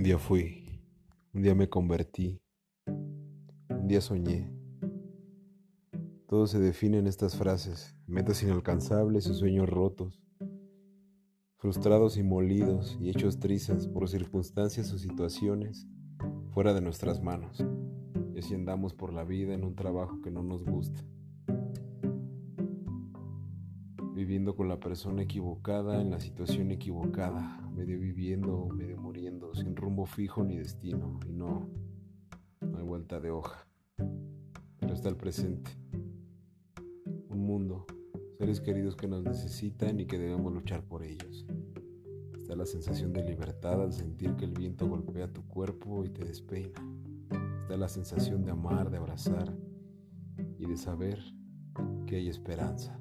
Un día fui, un día me convertí, un día soñé. Todo se define en estas frases, metas inalcanzables y sueños rotos, frustrados y molidos y hechos trizas por circunstancias o situaciones fuera de nuestras manos. Y así andamos por la vida en un trabajo que no nos gusta. viviendo con la persona equivocada en la situación equivocada, medio viviendo, medio muriendo, fijo ni destino, y no, no hay vuelta de hoja. Pero está el presente, un mundo, seres queridos que nos necesitan y que debemos luchar por ellos. Está la sensación de libertad al sentir que el viento golpea tu cuerpo y te despeina. Está la sensación de amar, de abrazar y de saber que hay esperanza.